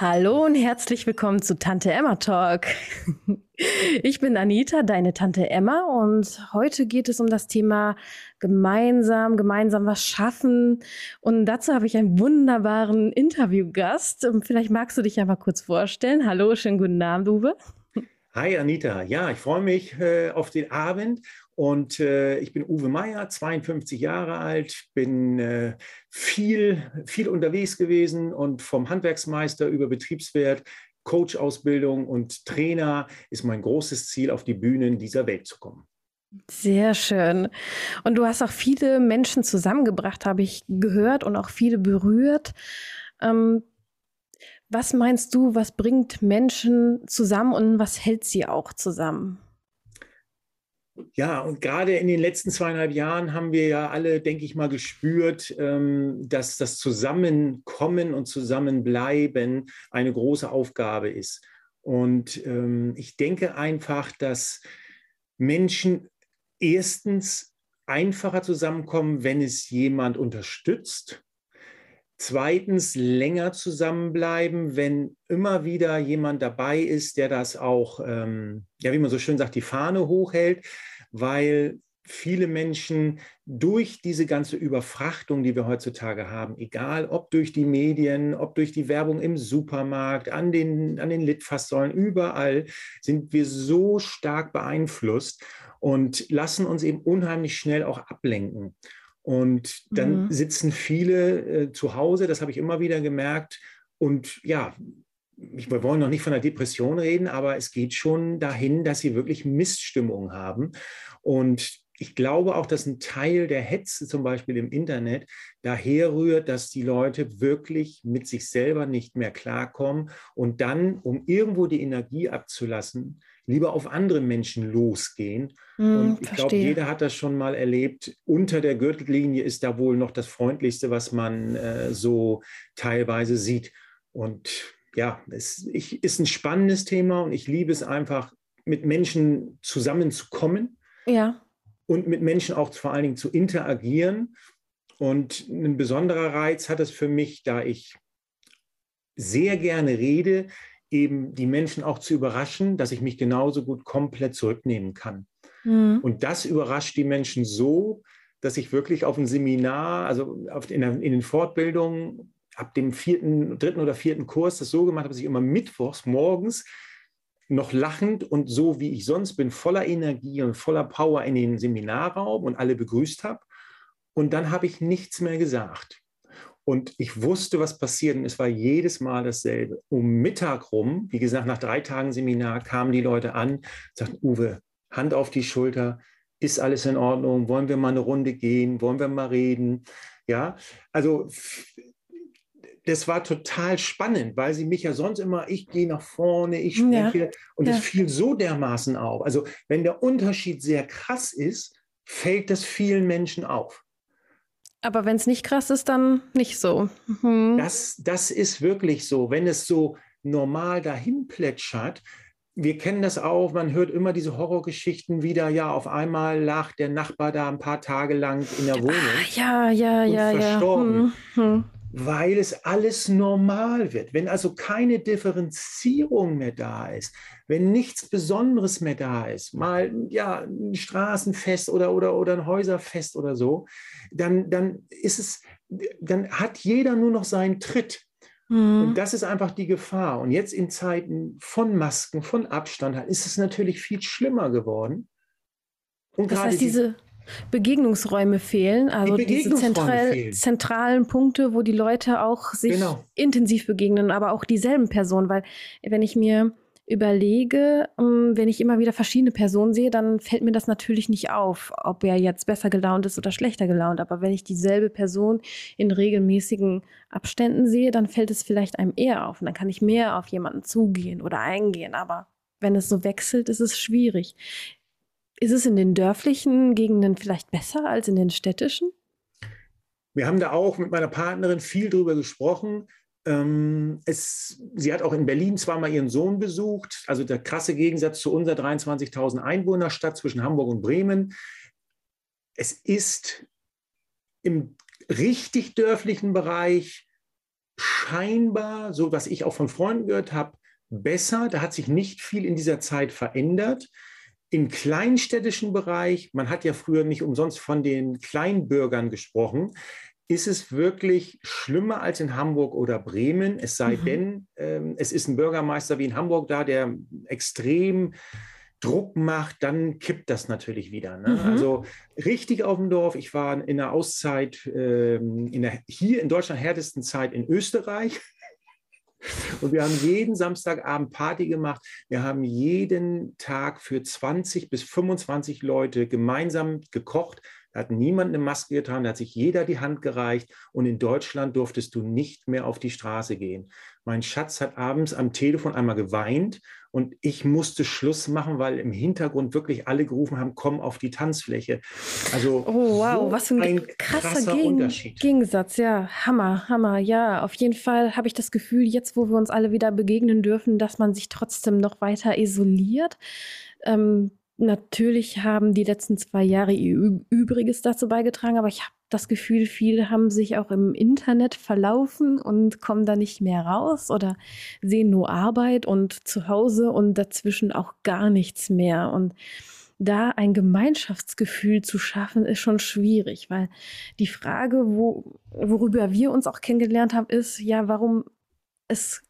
Hallo und herzlich willkommen zu Tante Emma Talk. Ich bin Anita, deine Tante Emma, und heute geht es um das Thema gemeinsam, gemeinsam was schaffen. Und dazu habe ich einen wunderbaren Interviewgast. Vielleicht magst du dich ja mal kurz vorstellen. Hallo, schönen guten Abend, Uwe. Hi Anita, ja, ich freue mich äh, auf den Abend und äh, ich bin Uwe Meier, 52 Jahre alt, bin äh, viel, viel unterwegs gewesen und vom Handwerksmeister über Betriebswert, Coach-Ausbildung und Trainer ist mein großes Ziel, auf die Bühnen dieser Welt zu kommen. Sehr schön. Und du hast auch viele Menschen zusammengebracht, habe ich gehört, und auch viele berührt. Ähm, was meinst du, was bringt Menschen zusammen und was hält sie auch zusammen? Ja, und gerade in den letzten zweieinhalb Jahren haben wir ja alle, denke ich mal, gespürt, ähm, dass das Zusammenkommen und Zusammenbleiben eine große Aufgabe ist. Und ähm, ich denke einfach, dass Menschen erstens einfacher zusammenkommen, wenn es jemand unterstützt Zweitens, länger zusammenbleiben, wenn immer wieder jemand dabei ist, der das auch, ähm, ja, wie man so schön sagt, die Fahne hochhält, weil viele Menschen durch diese ganze Überfrachtung, die wir heutzutage haben, egal ob durch die Medien, ob durch die Werbung im Supermarkt, an den, an den Litfaßsäulen, überall sind wir so stark beeinflusst und lassen uns eben unheimlich schnell auch ablenken. Und dann mhm. sitzen viele äh, zu Hause, das habe ich immer wieder gemerkt. Und ja, wir wollen noch nicht von einer Depression reden, aber es geht schon dahin, dass sie wirklich Missstimmung haben. Und ich glaube auch, dass ein Teil der Hetze zum Beispiel im Internet daher rührt, dass die Leute wirklich mit sich selber nicht mehr klarkommen und dann, um irgendwo die Energie abzulassen, lieber auf andere Menschen losgehen. Mm, und ich glaube, jeder hat das schon mal erlebt. Unter der Gürtellinie ist da wohl noch das Freundlichste, was man äh, so teilweise sieht. Und ja, es ich, ist ein spannendes Thema und ich liebe es einfach, mit Menschen zusammenzukommen. Ja. Und mit Menschen auch vor allen Dingen zu interagieren. Und ein besonderer Reiz hat es für mich, da ich sehr gerne rede, eben die Menschen auch zu überraschen, dass ich mich genauso gut komplett zurücknehmen kann. Mhm. Und das überrascht die Menschen so, dass ich wirklich auf ein Seminar, also in, der, in den Fortbildungen, ab dem vierten, dritten oder vierten Kurs das so gemacht habe, dass ich immer mittwochs morgens noch lachend und so wie ich sonst bin, voller Energie und voller Power in den Seminarraum und alle begrüßt habe. Und dann habe ich nichts mehr gesagt. Und ich wusste, was passiert. Und es war jedes Mal dasselbe. Um Mittag rum, wie gesagt, nach drei Tagen Seminar kamen die Leute an, sagten, Uwe, Hand auf die Schulter, ist alles in Ordnung? Wollen wir mal eine Runde gehen? Wollen wir mal reden? Ja, also das war total spannend, weil sie mich ja sonst immer, ich gehe nach vorne, ich spreche ja, und es ja. fiel so dermaßen auf. Also wenn der Unterschied sehr krass ist, fällt das vielen Menschen auf. Aber wenn es nicht krass ist, dann nicht so. Mhm. Das, das ist wirklich so. Wenn es so normal dahin plätschert, wir kennen das auch, man hört immer diese Horrorgeschichten wieder, ja, auf einmal lag der Nachbar da ein paar Tage lang in der Wohnung. Ah, ja, ja, ja, verstorben. ja. Hm, hm weil es alles normal wird. Wenn also keine Differenzierung mehr da ist, wenn nichts Besonderes mehr da ist, mal ja, ein Straßenfest oder, oder, oder ein Häuserfest oder so, dann, dann ist es, dann hat jeder nur noch seinen Tritt. Mhm. Und das ist einfach die Gefahr. Und jetzt in Zeiten von Masken, von Abstand, ist es natürlich viel schlimmer geworden. Und das heißt, diese, Begegnungsräume fehlen, also die diese zentral, fehlen. zentralen Punkte, wo die Leute auch sich genau. intensiv begegnen, aber auch dieselben Personen, weil wenn ich mir überlege, ähm, wenn ich immer wieder verschiedene Personen sehe, dann fällt mir das natürlich nicht auf, ob er jetzt besser gelaunt ist oder schlechter gelaunt. Aber wenn ich dieselbe Person in regelmäßigen Abständen sehe, dann fällt es vielleicht einem eher auf. Und dann kann ich mehr auf jemanden zugehen oder eingehen. Aber wenn es so wechselt, ist es schwierig. Ist es in den dörflichen Gegenden vielleicht besser als in den städtischen? Wir haben da auch mit meiner Partnerin viel drüber gesprochen. Ähm, es, sie hat auch in Berlin zweimal ihren Sohn besucht. Also der krasse Gegensatz zu unserer 23.000 Einwohnerstadt zwischen Hamburg und Bremen. Es ist im richtig dörflichen Bereich scheinbar, so was ich auch von Freunden gehört habe, besser. Da hat sich nicht viel in dieser Zeit verändert. Im kleinstädtischen Bereich, man hat ja früher nicht umsonst von den Kleinbürgern gesprochen, ist es wirklich schlimmer als in Hamburg oder Bremen. Es sei mhm. denn, ähm, es ist ein Bürgermeister wie in Hamburg da, der extrem Druck macht, dann kippt das natürlich wieder. Ne? Mhm. Also richtig auf dem Dorf. Ich war in der Auszeit, ähm, in der hier in Deutschland härtesten Zeit in Österreich. Und wir haben jeden Samstagabend Party gemacht. Wir haben jeden Tag für 20 bis 25 Leute gemeinsam gekocht. Hat niemand eine Maske getragen, da hat sich jeder die Hand gereicht. Und in Deutschland durftest du nicht mehr auf die Straße gehen. Mein Schatz hat abends am Telefon einmal geweint und ich musste Schluss machen, weil im Hintergrund wirklich alle gerufen haben, komm auf die Tanzfläche. Also oh, wow, so was für ein, ein krasser, Gegen Unterschied. Gegensatz, ja, Hammer, Hammer, ja. Auf jeden Fall habe ich das Gefühl, jetzt, wo wir uns alle wieder begegnen dürfen, dass man sich trotzdem noch weiter isoliert. Ähm, natürlich haben die letzten zwei Jahre ihr Übriges dazu beigetragen, aber ich habe das Gefühl, viele haben sich auch im Internet verlaufen und kommen da nicht mehr raus oder sehen nur Arbeit und zu Hause und dazwischen auch gar nichts mehr. Und da ein Gemeinschaftsgefühl zu schaffen, ist schon schwierig, weil die Frage, wo, worüber wir uns auch kennengelernt haben, ist ja, warum es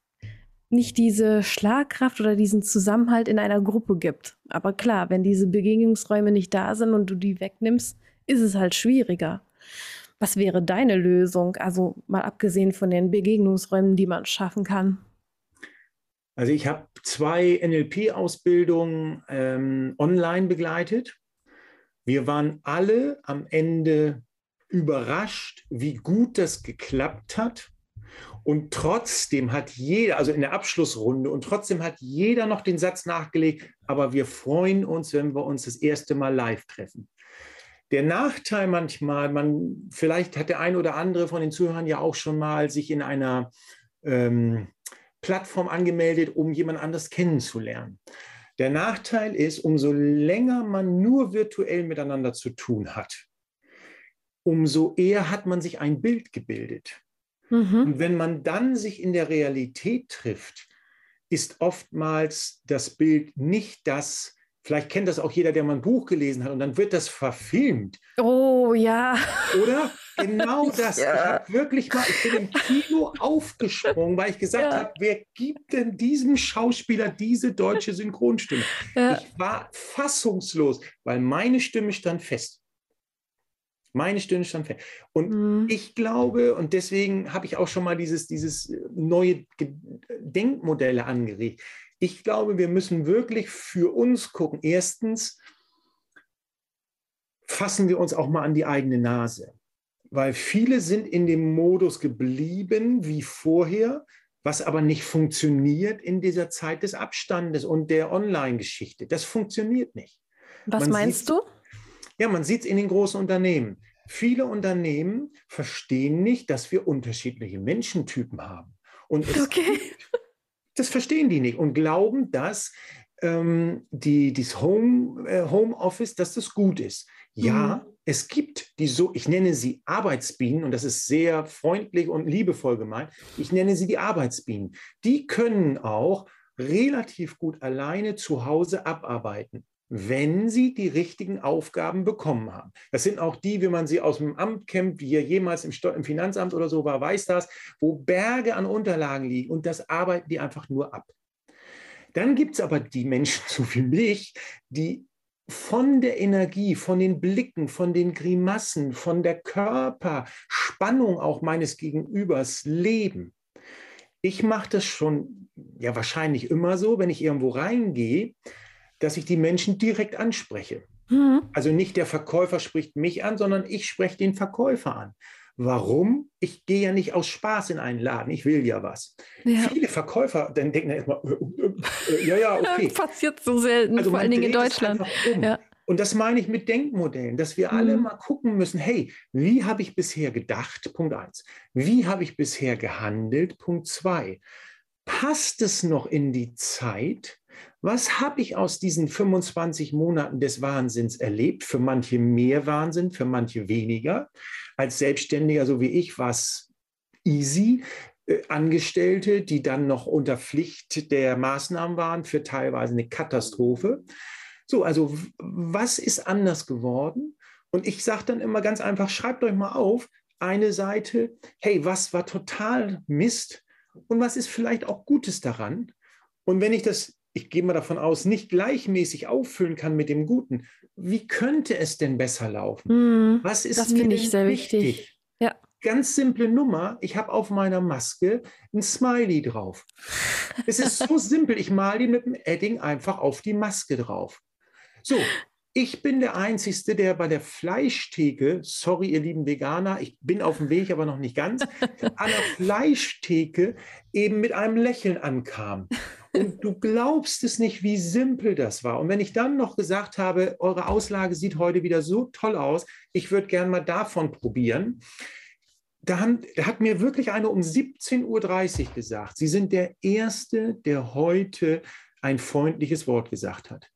nicht diese Schlagkraft oder diesen Zusammenhalt in einer Gruppe gibt. Aber klar, wenn diese Begegnungsräume nicht da sind und du die wegnimmst, ist es halt schwieriger. Was wäre deine Lösung? Also mal abgesehen von den Begegnungsräumen, die man schaffen kann. Also ich habe zwei NLP-Ausbildungen ähm, online begleitet. Wir waren alle am Ende überrascht, wie gut das geklappt hat. Und trotzdem hat jeder, also in der Abschlussrunde, und trotzdem hat jeder noch den Satz nachgelegt, aber wir freuen uns, wenn wir uns das erste Mal live treffen. Der Nachteil manchmal, man, vielleicht hat der ein oder andere von den Zuhörern ja auch schon mal sich in einer ähm, Plattform angemeldet, um jemand anders kennenzulernen. Der Nachteil ist, umso länger man nur virtuell miteinander zu tun hat, umso eher hat man sich ein Bild gebildet. Mhm. Und wenn man dann sich in der Realität trifft, ist oftmals das Bild nicht das, Vielleicht kennt das auch jeder, der mal ein Buch gelesen hat und dann wird das verfilmt. Oh ja. Oder? Genau das. ja. Ich habe wirklich mal, ich bin im Kino aufgesprungen, weil ich gesagt ja. habe, wer gibt denn diesem Schauspieler diese deutsche Synchronstimme? Ja. Ich war fassungslos, weil meine Stimme stand fest. Meine Stimme stand fest. Und mhm. ich glaube, und deswegen habe ich auch schon mal dieses, dieses neue Denkmodelle angeregt ich glaube, wir müssen wirklich für uns gucken. Erstens, fassen wir uns auch mal an die eigene Nase, weil viele sind in dem Modus geblieben wie vorher, was aber nicht funktioniert in dieser Zeit des Abstandes und der Online-Geschichte. Das funktioniert nicht. Was man meinst du? Ja, man sieht es in den großen Unternehmen. Viele Unternehmen verstehen nicht, dass wir unterschiedliche Menschentypen haben. Und es okay. das verstehen die nicht und glauben, dass ähm, die, dieses Home, äh, Homeoffice, dass das gut ist. Ja, mhm. es gibt die so, ich nenne sie Arbeitsbienen und das ist sehr freundlich und liebevoll gemeint. Ich nenne sie die Arbeitsbienen. Die können auch relativ gut alleine zu Hause abarbeiten wenn sie die richtigen Aufgaben bekommen haben. Das sind auch die, wie man sie aus dem Amt kennt, wie er jemals im, im, Finanzamt oder so war, weiß das, wo Berge an Unterlagen liegen und das arbeiten die einfach nur ab. Dann gibt es aber die Menschen, so wie mich, die von der Energie, von den Blicken, von den Grimassen, von der Körperspannung auch meines Gegenübers leben. Ich mache das schon ja wahrscheinlich immer so, wenn ich irgendwo reingehe, dass ich die Menschen direkt anspreche. Mhm. Also nicht der Verkäufer spricht mich an, sondern ich spreche den Verkäufer an. Warum? Ich gehe ja nicht aus Spaß in einen Laden, ich will ja was. Ja. Viele Verkäufer dann denken erstmal, äh, äh, äh, ja, ja, okay. Passiert so selten, also vor allen Dingen in Deutschland. Um. Ja. Und das meine ich mit Denkmodellen, dass wir alle mhm. mal gucken müssen, hey, wie habe ich bisher gedacht? Punkt eins. Wie habe ich bisher gehandelt? Punkt zwei. Passt es noch in die Zeit? Was habe ich aus diesen 25 Monaten des Wahnsinns erlebt? Für manche mehr Wahnsinn, für manche weniger. Als Selbstständiger, so wie ich, war es easy. äh, Angestellte, die dann noch unter Pflicht der Maßnahmen waren, für teilweise eine Katastrophe. So, also was ist anders geworden? Und ich sage dann immer ganz einfach, schreibt euch mal auf, eine Seite, hey, was war total Mist und was ist vielleicht auch Gutes daran? Und wenn ich das, ich gehe mal davon aus, nicht gleichmäßig auffüllen kann mit dem Guten, wie könnte es denn besser laufen? Mm, was ist das finde ich sehr wichtig. wichtig? Ja. Ganz simple Nummer, ich habe auf meiner Maske ein Smiley drauf. es ist so simpel, ich male die mit dem Edding einfach auf die Maske drauf. So, ich bin der Einzige, der bei der Fleischtheke, sorry, ihr lieben Veganer, ich bin auf dem Weg, aber noch nicht ganz, an der Fleischtheke eben mit einem Lächeln ankam. Und du glaubst es nicht, wie simpel das war. Und wenn ich dann noch gesagt habe, eure Auslage sieht heute wieder so toll aus, ich würde gerne mal davon probieren. Da, haben, da, hat mir wirklich eine um 17.30 Uhr gesagt, Sie sind der Erste, der heute ein freundliches Wort gesagt hat.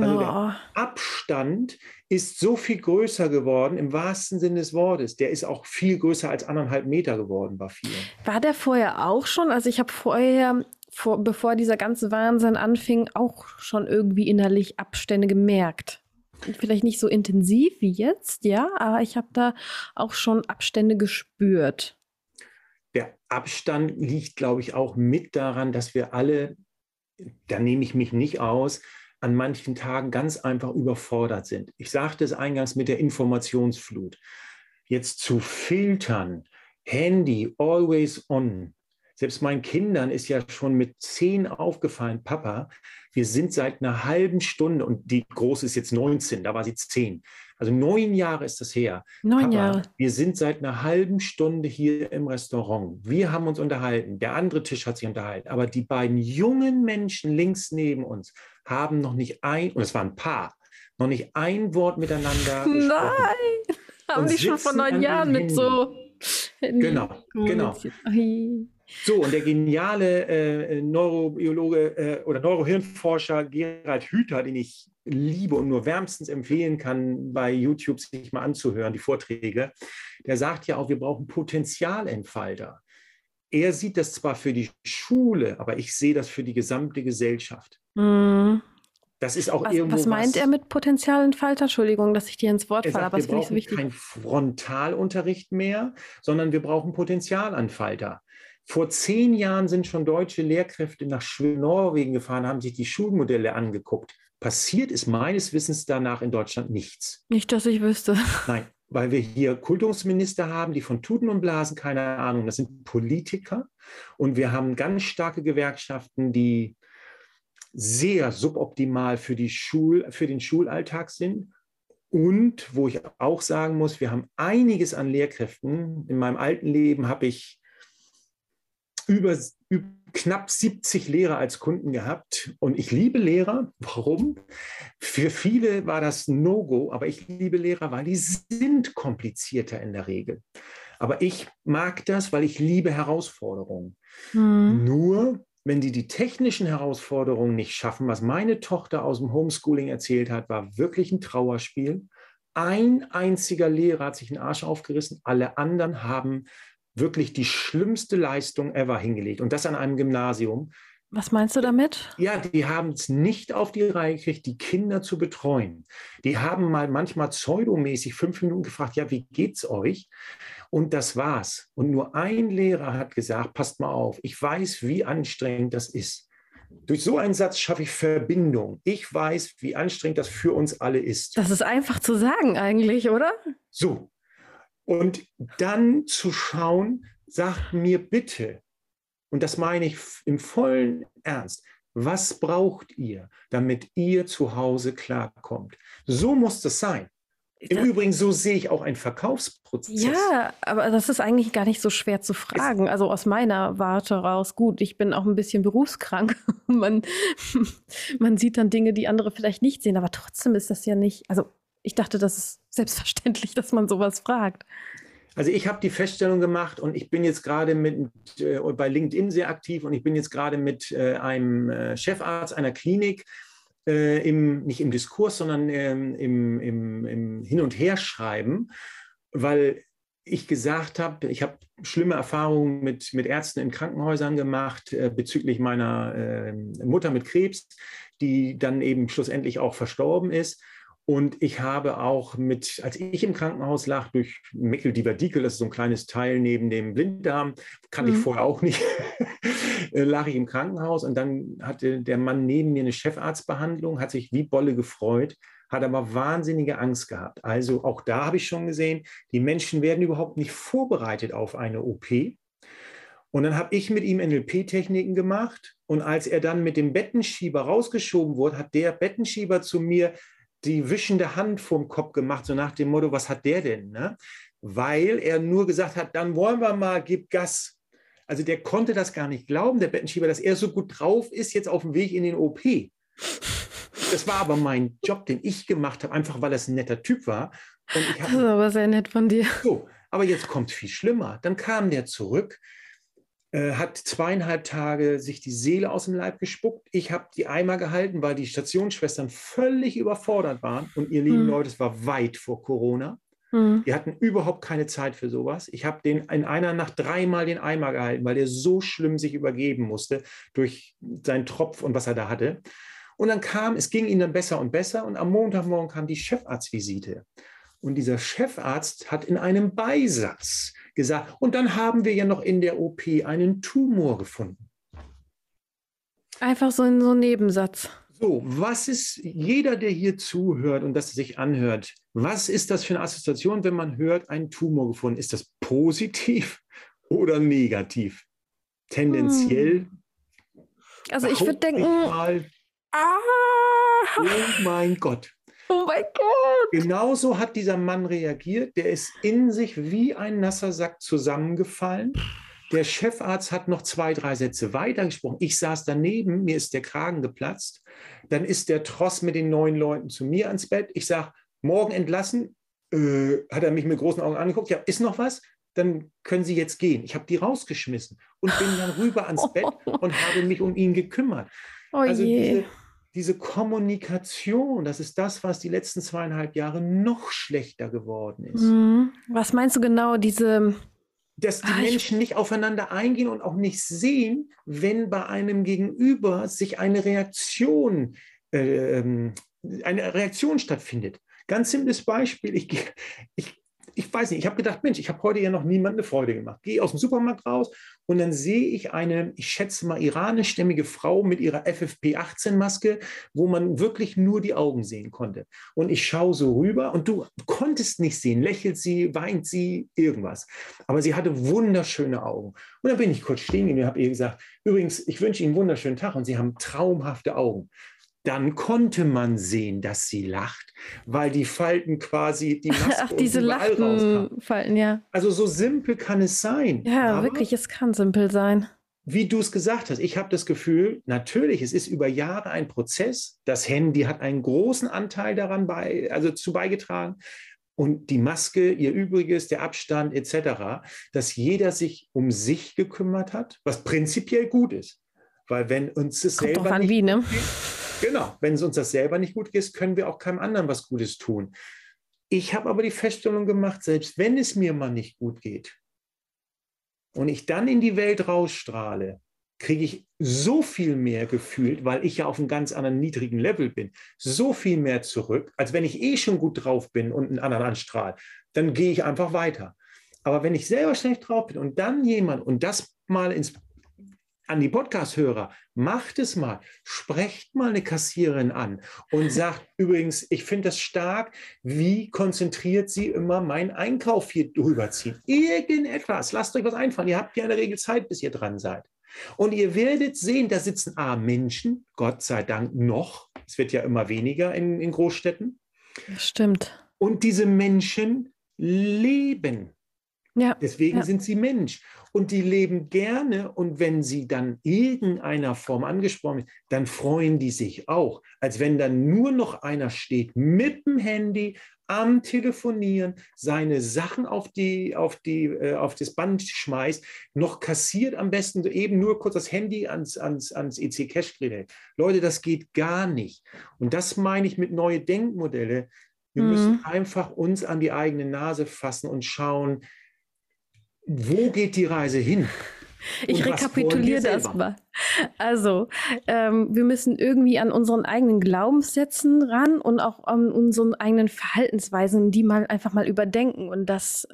Also oh. der Abstand ist so viel größer geworden, im wahrsten Sinne des Wortes. Der ist auch viel größer als anderthalb Meter geworden bei vielen. War der vorher auch schon? Also ich habe vorher, vor, bevor dieser ganze Wahnsinn anfing, auch schon irgendwie innerlich Abstände gemerkt. Vielleicht nicht so intensiv wie jetzt, ja, aber ich habe da auch schon Abstände gespürt. Der Abstand liegt, glaube ich, auch mit daran, dass wir alle, da nehme ich mich nicht aus, an manchen Tagen ganz einfach überfordert sind. Ich sagte es eingangs mit der Informationsflut. Jetzt zu filtern, Handy always on. Selbst meinen Kindern ist ja schon mit zehn aufgefallen, Papa, wir sind seit einer halben Stunde, und die Große ist jetzt 19, da war sie zehn, also neun Jahre ist das her. Neun Papa, Jahre. Wir sind seit einer halben Stunde hier im Restaurant. Wir haben uns unterhalten. Der andere Tisch hat sich unterhalten. Aber die beiden jungen Menschen links neben uns haben noch nicht ein, und es war ein Paar, noch nicht ein Wort miteinander. Nein, haben die schon vor neun Jahren mit so. Genau, genau. So, und der geniale äh, Neurobiologe äh, oder Neurohirnforscher Gerald Hüther, den ich liebe und nur wärmstens empfehlen kann, bei YouTube sich mal anzuhören, die Vorträge, der sagt ja auch, wir brauchen Potenzialentfalter. Er sieht das zwar für die Schule, aber ich sehe das für die gesamte Gesellschaft. Mm. Das ist auch was, irgendwo. Was meint was, er mit Potenzialentfalter? Entschuldigung, dass ich dir ins Wort falle, aber das finde ich so wichtig. Kein Frontalunterricht mehr, sondern wir brauchen Potenzialentfalter. Vor zehn Jahren sind schon deutsche Lehrkräfte nach Norwegen gefahren, haben sich die Schulmodelle angeguckt. Passiert ist meines Wissens danach in Deutschland nichts. Nicht, dass ich wüsste. Nein, weil wir hier Kultusminister haben, die von Tuten und Blasen keine Ahnung, das sind Politiker. Und wir haben ganz starke Gewerkschaften, die sehr suboptimal für, die Schul, für den Schulalltag sind. Und wo ich auch sagen muss, wir haben einiges an Lehrkräften. In meinem alten Leben habe ich über, über, knapp 70 Lehrer als Kunden gehabt und ich liebe Lehrer. Warum? Für viele war das No-Go, aber ich liebe Lehrer, weil die sind komplizierter in der Regel. Aber ich mag das, weil ich liebe Herausforderungen. Mhm. Nur wenn die die technischen Herausforderungen nicht schaffen, was meine Tochter aus dem Homeschooling erzählt hat, war wirklich ein Trauerspiel. Ein einziger Lehrer hat sich den Arsch aufgerissen, alle anderen haben wirklich die schlimmste Leistung ever hingelegt und das an einem Gymnasium. Was meinst du damit? Ja, die haben es nicht auf die Reihe gekriegt, die Kinder zu betreuen. Die haben mal manchmal pseudomäßig fünf Minuten gefragt, ja, wie geht's euch? Und das war's. Und nur ein Lehrer hat gesagt, passt mal auf, ich weiß, wie anstrengend das ist. Durch so einen Satz schaffe ich Verbindung. Ich weiß, wie anstrengend das für uns alle ist. Das ist einfach zu sagen eigentlich, oder? So. Und dann zu schauen, sagt mir bitte, und das meine ich im vollen Ernst, was braucht ihr, damit ihr zu Hause klarkommt? So muss das sein. Im das, Übrigen, so sehe ich auch einen Verkaufsprozess. Ja, aber das ist eigentlich gar nicht so schwer zu fragen. also aus meiner Warte raus, gut, ich bin auch ein bisschen berufskrank. man, man sieht dann Dinge, die andere vielleicht nicht sehen, aber trotzdem ist das ja nicht, also ich dachte, das ist selbstverständlich, dass man sowas fragt. Also ich habe die Feststellung gemacht und ich bin jetzt gerade mit äh, bei LinkedIn sehr aktiv und ich bin jetzt gerade mit äh, einem äh, Chefarzt einer Klinik äh, im, nicht im Diskurs, sondern ähm, im, im, im Hin- und Herschreiben, weil ich gesagt habe, ich habe schlimme Erfahrungen mit, mit Ärzten in Krankenhäusern gemacht äh, bezüglich meiner äh, Mutter mit Krebs, die dann eben schlussendlich auch verstorben ist. Und ich habe auch mit, als ich im Krankenhaus lag, durch Meckeldiverdikel, das ist so ein kleines Teil neben dem Blinddarm, kannte mhm. ich vorher auch nicht, äh, lag ich im Krankenhaus und dann hatte der Mann neben mir eine Chefarztbehandlung, hat sich wie Bolle gefreut, hat aber wahnsinnige Angst gehabt. Also auch da habe ich schon gesehen, die Menschen werden überhaupt nicht vorbereitet auf eine OP. Und dann habe ich mit ihm NLP-Techniken gemacht. Und als er dann mit dem Bettenschieber rausgeschoben wurde, hat der Bettenschieber zu mir die wischende Hand vom Kopf gemacht, so nach dem Motto, was hat der denn? Ne? Weil er nur gesagt hat, dann wollen wir mal, gib Gas. Also der konnte das gar nicht glauben, der Bettenschieber, dass er so gut drauf ist, jetzt auf dem Weg in den OP. Das war aber mein Job, den ich gemacht habe, einfach weil es ein netter Typ war. Das ist aber sehr nett von dir. So, aber jetzt kommt viel schlimmer. Dann kam der zurück, hat zweieinhalb Tage sich die Seele aus dem Leib gespuckt. Ich habe die Eimer gehalten, weil die Stationsschwestern völlig überfordert waren. Und ihr lieben hm. Leute, es war weit vor Corona. Hm. Die hatten überhaupt keine Zeit für sowas. Ich habe den in einer Nacht dreimal den Eimer gehalten, weil der so schlimm sich übergeben musste durch seinen Tropf und was er da hatte. Und dann kam, es ging ihnen dann besser und besser. Und am Montagmorgen kam die Chefarztvisite. Und dieser Chefarzt hat in einem Beisatz gesagt, und dann haben wir ja noch in der OP einen Tumor gefunden. Einfach so in so einem Nebensatz. So, was ist jeder, der hier zuhört und das sich anhört, was ist das für eine Assoziation, wenn man hört, einen Tumor gefunden? Ist das positiv oder negativ? Tendenziell. Also ich würde denken, mal, ah. oh mein Gott. Mein Gott. Genauso hat dieser Mann reagiert. Der ist in sich wie ein nasser Sack zusammengefallen. Der Chefarzt hat noch zwei, drei Sätze weitergesprochen. Ich saß daneben, mir ist der Kragen geplatzt. Dann ist der Tross mit den neuen Leuten zu mir ans Bett. Ich sage, morgen entlassen. Äh, hat er mich mit großen Augen angeguckt. Ja, ist noch was? Dann können Sie jetzt gehen. Ich habe die rausgeschmissen und bin dann rüber ans Bett und habe mich um ihn gekümmert. Oh also je. Diese, diese Kommunikation, das ist das, was die letzten zweieinhalb Jahre noch schlechter geworden ist. Mhm. Was meinst du genau, diese... Dass die ah, Menschen nicht aufeinander eingehen und auch nicht sehen, wenn bei einem Gegenüber sich eine Reaktion, äh, eine Reaktion stattfindet. Ganz simples Beispiel. Ich, ich ich weiß nicht, ich habe gedacht, Mensch, ich habe heute ja noch niemand eine Freude gemacht. Gehe aus dem Supermarkt raus und dann sehe ich eine, ich schätze mal, iranischstämmige Frau mit ihrer FFP18-Maske, wo man wirklich nur die Augen sehen konnte. Und ich schaue so rüber und du konntest nicht sehen, lächelt sie, weint sie, irgendwas. Aber sie hatte wunderschöne Augen. Und dann bin ich kurz stehen und habe ihr gesagt, übrigens, ich wünsche Ihnen einen wunderschönen Tag und Sie haben traumhafte Augen dann konnte man sehen, dass sie lacht, weil die Falten quasi die Maske Ach, diese Falten, ja. Also so simpel kann es sein. Ja, wirklich, es kann simpel sein. Wie du es gesagt hast, ich habe das Gefühl, natürlich, es ist über Jahre ein Prozess. Das Handy hat einen großen Anteil daran bei, also zu beigetragen. Und die Maske, ihr Übriges, der Abstand etc., dass jeder sich um sich gekümmert hat, was prinzipiell gut ist. Weil wenn uns das Kommt selber an, wie, ne? Geht, Genau, wenn es uns das selber nicht gut geht, können wir auch keinem anderen was Gutes tun. Ich habe aber die Feststellung gemacht, selbst wenn es mir mal nicht gut geht und ich dann in die Welt rausstrahle, kriege ich so viel mehr gefühlt, weil ich ja auf einem ganz anderen niedrigen Level bin, so viel mehr zurück, als wenn ich eh schon gut drauf bin und einen anderen anstrahle. Dann gehe ich einfach weiter. Aber wenn ich selber schlecht drauf bin und dann jemand und das mal ins an die Podcast-Hörer, macht es mal, sprecht mal eine Kassiererin an und sagt, übrigens, ich finde das stark, wie konzentriert sie immer meinen Einkauf hier drüber ziehen. Irgendetwas, lasst euch was einfallen. Ihr habt ja in der Regel Zeit, bis ihr dran seid. Und ihr werdet sehen, da sitzen A, Menschen, Gott sei Dank noch, es wird ja immer weniger in, in Großstädten. Das stimmt. Und diese Menschen leben. Ja, Deswegen ja. sind sie Mensch. Und die leben gerne. Und wenn sie dann irgendeiner Form angesprochen werden, dann freuen die sich auch. Als wenn dann nur noch einer steht mit dem Handy am Telefonieren, seine Sachen auf, die, auf, die, äh, auf das Band schmeißt, noch kassiert am besten eben nur kurz das Handy ans, ans, ans EC-Cash-Gerät. Leute, das geht gar nicht. Und das meine ich mit neue Denkmodelle. Wir mhm. müssen einfach uns an die eigene Nase fassen und schauen, wo geht die Reise hin? Ich rekapituliere das mal. Also, ähm, wir müssen irgendwie an unseren eigenen Glaubenssätzen ran und auch an unseren eigenen Verhaltensweisen, die mal einfach mal überdenken und dass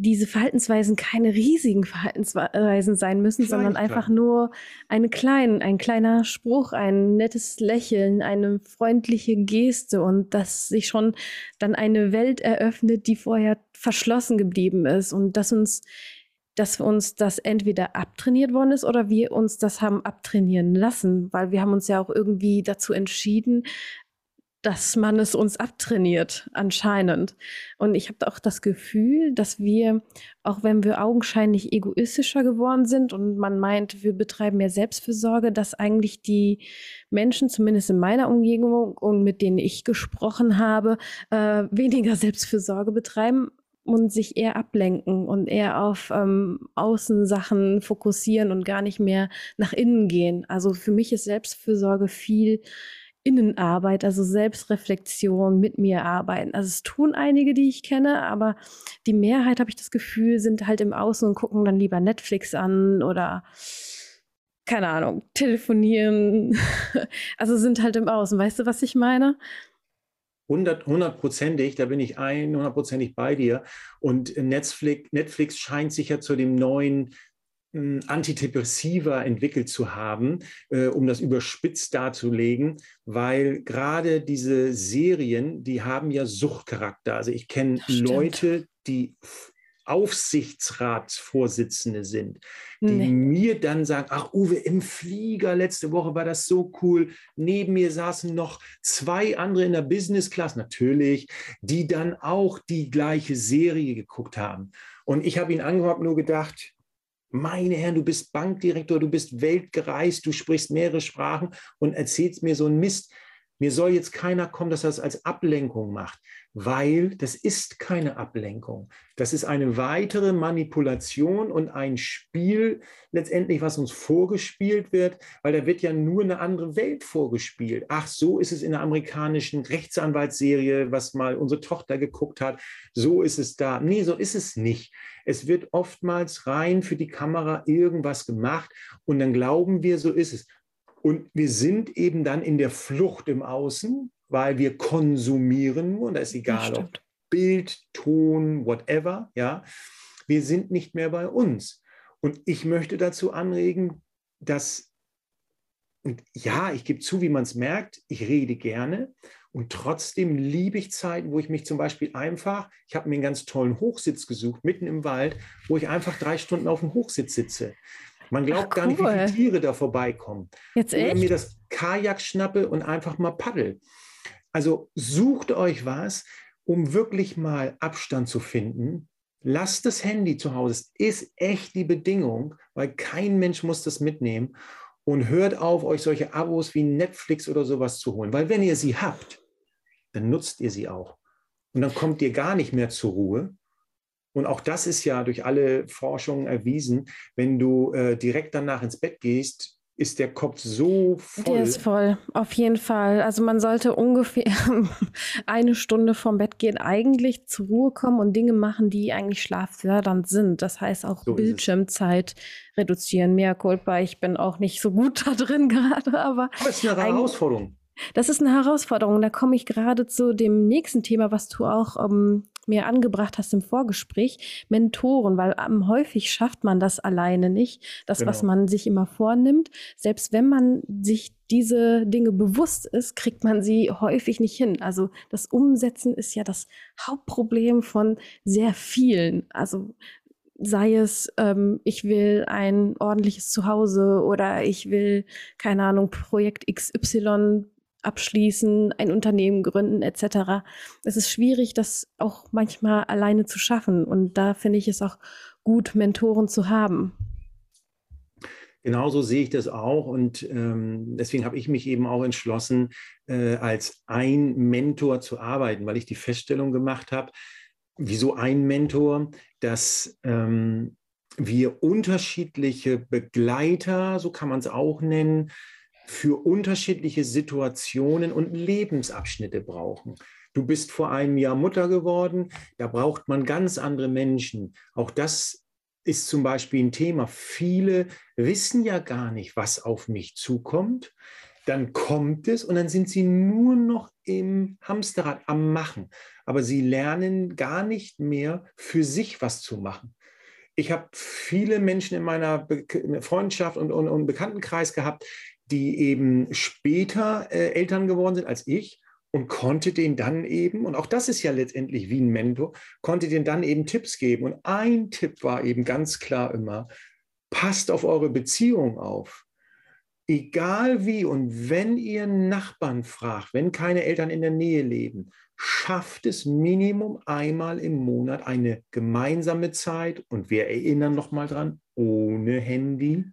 diese Verhaltensweisen keine riesigen Verhaltensweisen sein müssen, sondern einfach nur eine kleine, ein kleiner Spruch, ein nettes Lächeln, eine freundliche Geste und dass sich schon dann eine Welt eröffnet, die vorher verschlossen geblieben ist und dass uns dass uns das entweder abtrainiert worden ist oder wir uns das haben abtrainieren lassen, weil wir haben uns ja auch irgendwie dazu entschieden, dass man es uns abtrainiert, anscheinend. Und ich habe auch das Gefühl, dass wir, auch wenn wir augenscheinlich egoistischer geworden sind und man meint, wir betreiben mehr Selbstfürsorge, dass eigentlich die Menschen, zumindest in meiner Umgebung und mit denen ich gesprochen habe, äh, weniger Selbstfürsorge betreiben, und sich eher ablenken und eher auf ähm, Außensachen fokussieren und gar nicht mehr nach innen gehen. Also für mich ist Selbstfürsorge viel Innenarbeit, also Selbstreflexion, mit mir arbeiten. Also es tun einige, die ich kenne, aber die Mehrheit, habe ich das Gefühl, sind halt im Außen und gucken dann lieber Netflix an oder keine Ahnung, telefonieren. also sind halt im Außen. Weißt du, was ich meine? hundertprozentig, da bin ich hundertprozentig bei dir. Und Netflix, Netflix scheint sich ja zu dem neuen Antidepressiva entwickelt zu haben, äh, um das überspitzt darzulegen, weil gerade diese Serien, die haben ja Suchtcharakter. Also ich kenne Leute, die Aufsichtsratsvorsitzende sind, die nee. mir dann sagen, ach Uwe, im Flieger letzte Woche war das so cool. Neben mir saßen noch zwei andere in der Business Class, natürlich, die dann auch die gleiche Serie geguckt haben. Und ich habe ihn angehört, nur gedacht, meine Herren, du bist Bankdirektor, du bist weltgereist, du sprichst mehrere Sprachen und erzählst mir so einen Mist. Mir soll jetzt keiner kommen, dass er das als Ablenkung macht weil das ist keine Ablenkung. Das ist eine weitere Manipulation und ein Spiel letztendlich, was uns vorgespielt wird, weil da wird ja nur eine andere Welt vorgespielt. Ach, so ist es in der amerikanischen Rechtsanwaltsserie, was mal unsere Tochter geguckt hat. So ist es da. Nee, so ist es nicht. Es wird oftmals rein für die Kamera irgendwas gemacht und dann glauben wir, so ist es. Und wir sind eben dann in der Flucht im Außen, weil wir konsumieren und da ist egal, ob Bild, Ton, whatever, ja. Wir sind nicht mehr bei uns. Und ich möchte dazu anregen, dass, und ja, ich gebe zu, wie man es merkt, ich rede gerne und trotzdem liebe ich Zeiten, wo ich mich zum Beispiel einfach, ich habe mir einen ganz tollen Hochsitz gesucht, mitten im Wald, wo ich einfach drei Stunden auf dem Hochsitz sitze. Man glaubt Ach, cool. gar nicht, wie viele Tiere da vorbeikommen. Jetzt echt? Oder mir das Kajak schnappe und einfach mal paddel. Also sucht euch was, um wirklich mal Abstand zu finden. Lasst das Handy zu Hause. Es ist echt die Bedingung, weil kein Mensch muss das mitnehmen. Und hört auf, euch solche Abos wie Netflix oder sowas zu holen. Weil wenn ihr sie habt, dann nutzt ihr sie auch. Und dann kommt ihr gar nicht mehr zur Ruhe. Und auch das ist ja durch alle Forschungen erwiesen. Wenn du äh, direkt danach ins Bett gehst, ist der Kopf so voll. Der ist voll, auf jeden Fall. Also man sollte ungefähr eine Stunde vom Bett gehen, eigentlich zur Ruhe kommen und Dinge machen, die eigentlich schlaffördernd sind. Das heißt auch so Bildschirmzeit reduzieren. Mehr Culpa, ich bin auch nicht so gut da drin gerade, aber. Das ist eine Herausforderung. Das ist eine Herausforderung. Da komme ich gerade zu dem nächsten Thema, was du auch ähm, mir angebracht hast im Vorgespräch, Mentoren, weil ähm, häufig schafft man das alleine nicht, das, genau. was man sich immer vornimmt. Selbst wenn man sich diese Dinge bewusst ist, kriegt man sie häufig nicht hin. Also das Umsetzen ist ja das Hauptproblem von sehr vielen. Also sei es, ähm, ich will ein ordentliches Zuhause oder ich will, keine Ahnung, Projekt XY abschließen, ein Unternehmen gründen etc. Es ist schwierig, das auch manchmal alleine zu schaffen. Und da finde ich es auch gut, Mentoren zu haben. Genauso sehe ich das auch und ähm, deswegen habe ich mich eben auch entschlossen, äh, als ein Mentor zu arbeiten, weil ich die Feststellung gemacht habe, wieso ein Mentor, dass ähm, wir unterschiedliche Begleiter, so kann man es auch nennen, für unterschiedliche Situationen und Lebensabschnitte brauchen. Du bist vor einem Jahr Mutter geworden, da braucht man ganz andere Menschen. Auch das ist zum Beispiel ein Thema. Viele wissen ja gar nicht, was auf mich zukommt. Dann kommt es und dann sind sie nur noch im Hamsterrad am Machen. Aber sie lernen gar nicht mehr für sich was zu machen. Ich habe viele Menschen in meiner Freundschaft und, und, und, Bekanntenkreis gehabt, die eben später äh, Eltern geworden sind als ich und konnte den dann eben, und auch das ist ja letztendlich wie ein Mentor, konnte den dann eben Tipps geben. Und ein Tipp war eben ganz klar immer, passt auf eure Beziehung auf. Egal wie und wenn ihr Nachbarn fragt, wenn keine Eltern in der Nähe leben, schafft es Minimum einmal im Monat eine gemeinsame Zeit und wir erinnern noch mal dran, ohne Handy,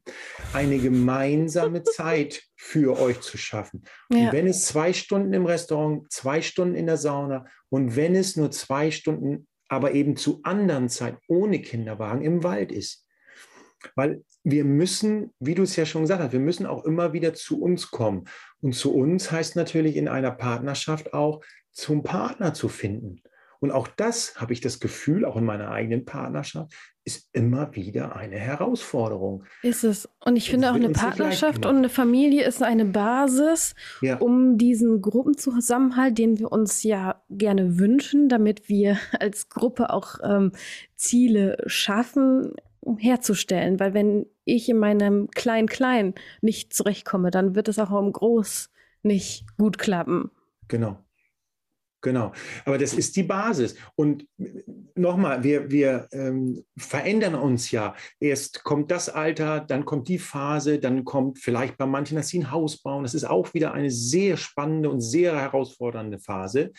eine gemeinsame Zeit für euch zu schaffen. Ja. Und wenn es zwei Stunden im Restaurant, zwei Stunden in der Sauna und wenn es nur zwei Stunden, aber eben zu anderen Zeit ohne Kinderwagen im Wald ist. Weil wir müssen, wie du es ja schon gesagt hast, wir müssen auch immer wieder zu uns kommen. Und zu uns heißt natürlich in einer Partnerschaft auch, zum Partner zu finden. Und auch das habe ich das Gefühl, auch in meiner eigenen Partnerschaft, ist immer wieder eine Herausforderung. Ist es. Und ich finde auch eine Partnerschaft und eine Familie ist eine Basis, ja. um diesen Gruppenzusammenhalt, den wir uns ja gerne wünschen, damit wir als Gruppe auch ähm, Ziele schaffen, herzustellen. Weil wenn ich in meinem Klein-Klein nicht zurechtkomme, dann wird es auch im Groß nicht gut klappen. Genau. Genau, aber das ist die Basis. Und nochmal, wir, wir ähm, verändern uns ja. Erst kommt das Alter, dann kommt die Phase, dann kommt vielleicht bei manchen, dass sie ein Haus bauen. Das ist auch wieder eine sehr spannende und sehr herausfordernde Phase.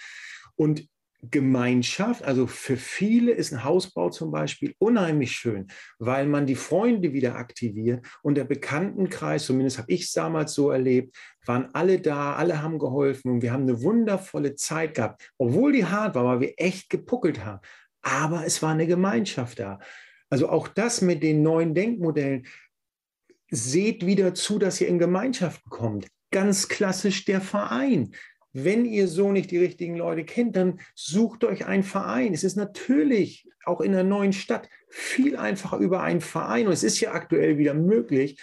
Und Gemeinschaft, also für viele ist ein Hausbau zum Beispiel unheimlich schön, weil man die Freunde wieder aktiviert und der Bekanntenkreis, zumindest habe ich es damals so erlebt, waren alle da, alle haben geholfen und wir haben eine wundervolle Zeit gehabt, obwohl die hart war, weil wir echt gepuckelt haben. Aber es war eine Gemeinschaft da. Also auch das mit den neuen Denkmodellen, seht wieder zu, dass ihr in Gemeinschaften kommt. Ganz klassisch der Verein. Wenn ihr so nicht die richtigen Leute kennt, dann sucht euch einen Verein. Es ist natürlich auch in einer neuen Stadt viel einfacher über einen Verein, und es ist ja aktuell wieder möglich,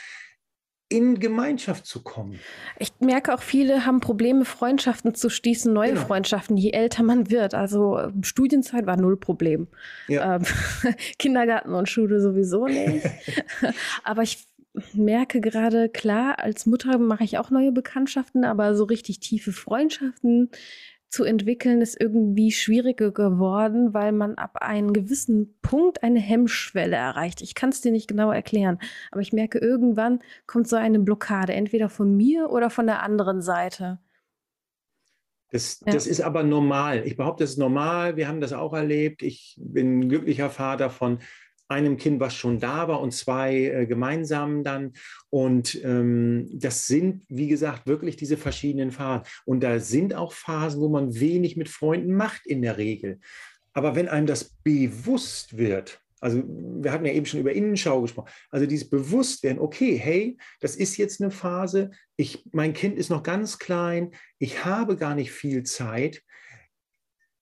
in Gemeinschaft zu kommen. Ich merke auch, viele haben Probleme, Freundschaften zu schließen, neue genau. Freundschaften, je älter man wird. Also Studienzeit war null Problem. Ja. Ähm, Kindergarten und Schule sowieso nicht. Aber ich merke gerade, klar, als Mutter mache ich auch neue Bekanntschaften, aber so richtig tiefe Freundschaften zu entwickeln ist irgendwie schwieriger geworden, weil man ab einem gewissen Punkt eine Hemmschwelle erreicht. Ich kann es dir nicht genau erklären, aber ich merke, irgendwann kommt so eine Blockade, entweder von mir oder von der anderen Seite. Das, ja. das, ist aber normal. Ich behaupte, das ist normal. Wir haben das auch erlebt. Ich bin ein glücklicher Vater von einem Kind, was schon da war und zwei äh, gemeinsam dann. Und ähm, das sind, wie gesagt, wirklich diese verschiedenen Phasen. Und da sind auch Phasen, wo man wenig mit Freunden macht in der Regel. Aber wenn einem das bewusst wird, also wir hatten ja eben schon über Innenschau gesprochen, also dieses Bewusstwerden, okay, hey, das ist jetzt eine Phase, ich, mein Kind ist noch ganz klein, ich habe gar nicht viel Zeit.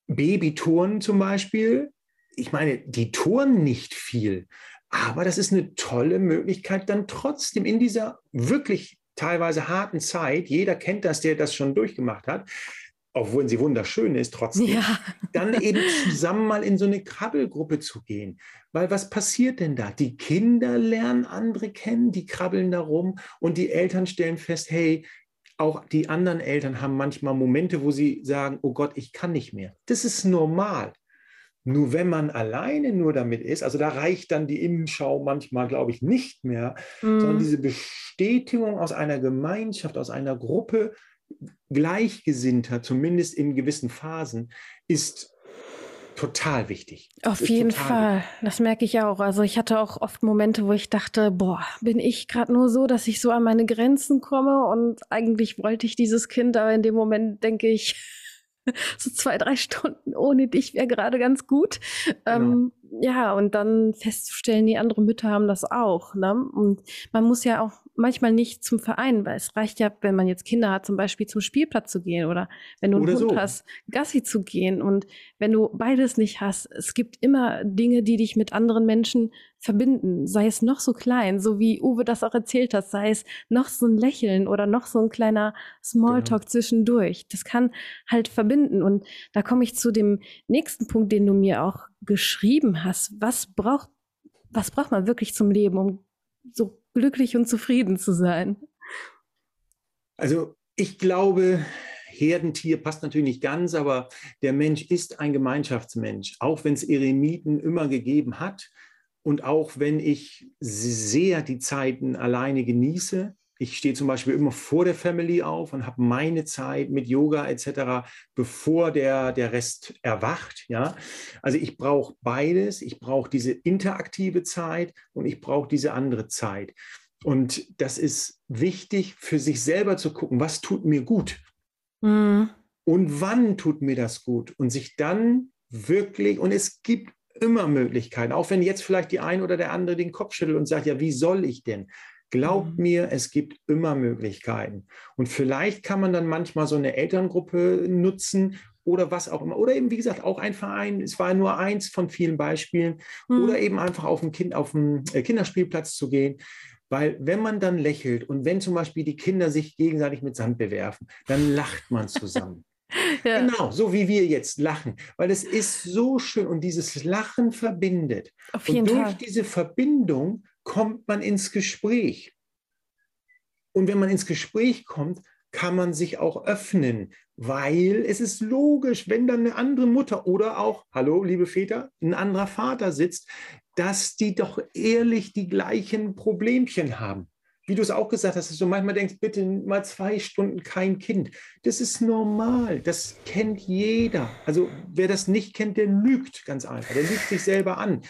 Babytouren zum Beispiel, ich meine, die touren nicht viel, aber das ist eine tolle Möglichkeit, dann trotzdem in dieser wirklich teilweise harten Zeit, jeder kennt das, der das schon durchgemacht hat, obwohl sie wunderschön ist, trotzdem, ja. dann eben zusammen mal in so eine Krabbelgruppe zu gehen. Weil was passiert denn da? Die Kinder lernen andere kennen, die krabbeln da rum und die Eltern stellen fest, hey, auch die anderen Eltern haben manchmal Momente, wo sie sagen, oh Gott, ich kann nicht mehr. Das ist normal. Nur wenn man alleine nur damit ist, also da reicht dann die Innenschau manchmal, glaube ich, nicht mehr, mm. sondern diese Bestätigung aus einer Gemeinschaft, aus einer Gruppe Gleichgesinnter, zumindest in gewissen Phasen, ist total wichtig. Auf jeden Fall, wichtig. das merke ich auch. Also ich hatte auch oft Momente, wo ich dachte, boah, bin ich gerade nur so, dass ich so an meine Grenzen komme und eigentlich wollte ich dieses Kind, aber in dem Moment denke ich, so zwei, drei Stunden ohne dich wäre gerade ganz gut. Ähm, ja, und dann festzustellen, die anderen Mütter haben das auch. Ne? Und man muss ja auch manchmal nicht zum Verein, weil es reicht ja, wenn man jetzt Kinder hat, zum Beispiel zum Spielplatz zu gehen oder wenn du einen oder Hund so. hast, Gassi zu gehen. Und wenn du beides nicht hast, es gibt immer Dinge, die dich mit anderen Menschen verbinden, sei es noch so klein, so wie Uwe das auch erzählt hat, sei es noch so ein Lächeln oder noch so ein kleiner Smalltalk genau. zwischendurch. Das kann halt verbinden. Und da komme ich zu dem nächsten Punkt, den du mir auch geschrieben hast. Was braucht, was braucht man wirklich zum Leben, um so glücklich und zufrieden zu sein? Also ich glaube, Herdentier passt natürlich nicht ganz, aber der Mensch ist ein Gemeinschaftsmensch, auch wenn es Eremiten immer gegeben hat. Und auch wenn ich sehr die Zeiten alleine genieße, ich stehe zum Beispiel immer vor der Family auf und habe meine Zeit mit Yoga etc., bevor der, der Rest erwacht. Ja? Also ich brauche beides. Ich brauche diese interaktive Zeit und ich brauche diese andere Zeit. Und das ist wichtig für sich selber zu gucken, was tut mir gut mhm. und wann tut mir das gut und sich dann wirklich, und es gibt immer Möglichkeiten, auch wenn jetzt vielleicht die ein oder der andere den Kopf schüttelt und sagt, ja, wie soll ich denn? Glaubt mhm. mir, es gibt immer Möglichkeiten. Und vielleicht kann man dann manchmal so eine Elterngruppe nutzen oder was auch immer. Oder eben, wie gesagt, auch ein Verein. Es war nur eins von vielen Beispielen. Mhm. Oder eben einfach auf den, kind, auf den äh, Kinderspielplatz zu gehen. Weil wenn man dann lächelt und wenn zum Beispiel die Kinder sich gegenseitig mit Sand bewerfen, dann lacht man zusammen. Ja. Genau, so wie wir jetzt lachen, weil es ist so schön und dieses Lachen verbindet. Auf jeden und durch Fall. diese Verbindung kommt man ins Gespräch. Und wenn man ins Gespräch kommt, kann man sich auch öffnen, weil es ist logisch, wenn dann eine andere Mutter oder auch, hallo, liebe Väter, ein anderer Vater sitzt, dass die doch ehrlich die gleichen Problemchen haben wie du es auch gesagt hast, dass du manchmal denkst, bitte mal zwei Stunden kein Kind. Das ist normal, das kennt jeder. Also wer das nicht kennt, der lügt ganz einfach, der lügt sich selber an.